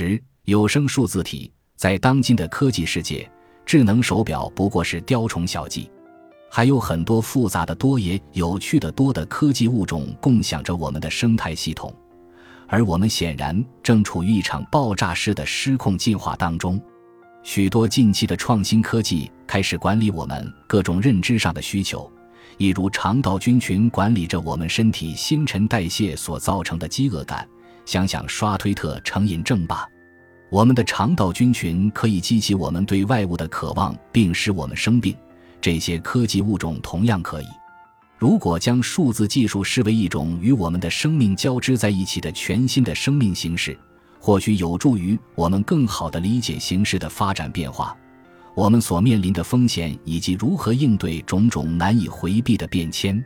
十有声数字体，在当今的科技世界，智能手表不过是雕虫小技。还有很多复杂的多也有趣的多的科技物种共享着我们的生态系统，而我们显然正处于一场爆炸式的失控进化当中。许多近期的创新科技开始管理我们各种认知上的需求，一如肠道菌群管理着我们身体新陈代谢所造成的饥饿感。想想刷推特成瘾症吧，我们的肠道菌群可以激起我们对外物的渴望，并使我们生病。这些科技物种同样可以。如果将数字技术视为一种与我们的生命交织在一起的全新的生命形式，或许有助于我们更好地理解形势的发展变化，我们所面临的风险以及如何应对种种难以回避的变迁。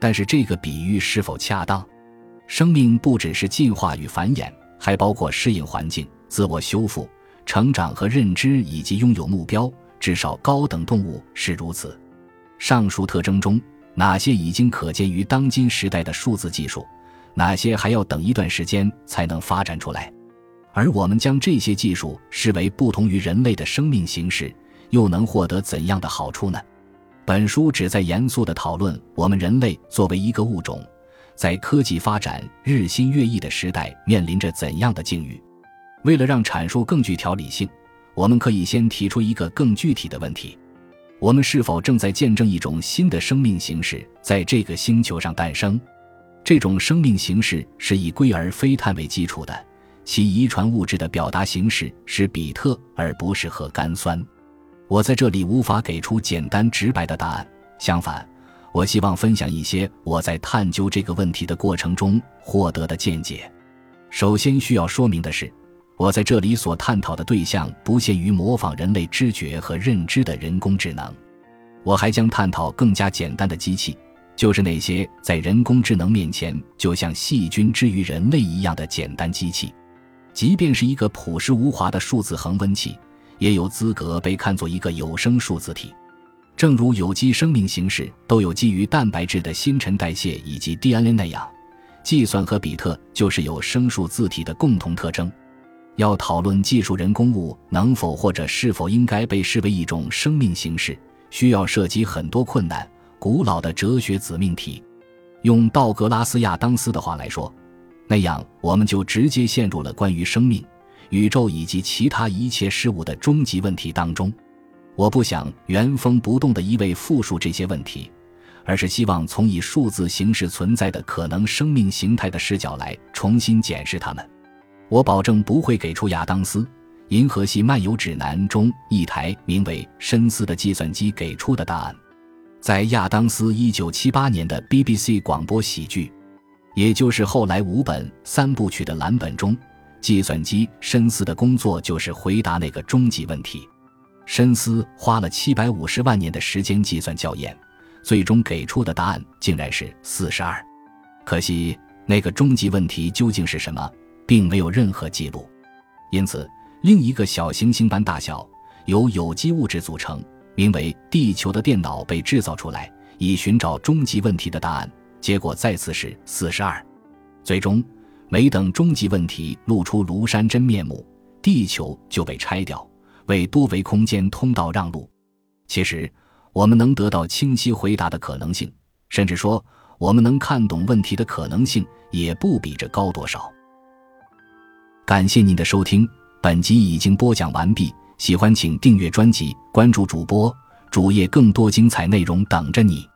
但是，这个比喻是否恰当？生命不只是进化与繁衍，还包括适应环境、自我修复、成长和认知，以及拥有目标。至少高等动物是如此。上述特征中，哪些已经可见于当今时代的数字技术，哪些还要等一段时间才能发展出来？而我们将这些技术视为不同于人类的生命形式，又能获得怎样的好处呢？本书旨在严肃地讨论我们人类作为一个物种，在科技发展日新月异的时代面临着怎样的境遇。为了让阐述更具条理性。我们可以先提出一个更具体的问题：我们是否正在见证一种新的生命形式在这个星球上诞生？这种生命形式是以硅而非碳为基础的，其遗传物质的表达形式是比特而不是核苷酸。我在这里无法给出简单直白的答案，相反，我希望分享一些我在探究这个问题的过程中获得的见解。首先需要说明的是。我在这里所探讨的对象不限于模仿人类知觉和认知的人工智能，我还将探讨更加简单的机器，就是那些在人工智能面前就像细菌之于人类一样的简单机器。即便是一个朴实无华的数字恒温器，也有资格被看作一个有声数字体。正如有机生命形式都有基于蛋白质的新陈代谢以及 DNA 那样，计算和比特就是有生数字体的共同特征。要讨论技术人工物能否或者是否应该被视为一种生命形式，需要涉及很多困难、古老的哲学子命题。用道格拉斯·亚当斯的话来说，那样我们就直接陷入了关于生命、宇宙以及其他一切事物的终极问题当中。我不想原封不动地一味复述这些问题，而是希望从以数字形式存在的可能生命形态的视角来重新检视它们。我保证不会给出亚当斯《银河系漫游指南》中一台名为“深思”的计算机给出的答案。在亚当斯1978年的 BBC 广播喜剧，也就是后来五本三部曲的蓝本中，计算机深思的工作就是回答那个终极问题。深思花了750万年的时间计算校验，最终给出的答案竟然是42。可惜，那个终极问题究竟是什么？并没有任何记录，因此，另一个小行星般大小、由有机物质组成、名为“地球”的电脑被制造出来，以寻找终极问题的答案。结果再次是四十二。最终，没等终极问题露出庐山真面目，地球就被拆掉，为多维空间通道让路。其实，我们能得到清晰回答的可能性，甚至说我们能看懂问题的可能性，也不比这高多少。感谢您的收听，本集已经播讲完毕。喜欢请订阅专辑，关注主播主页，更多精彩内容等着你。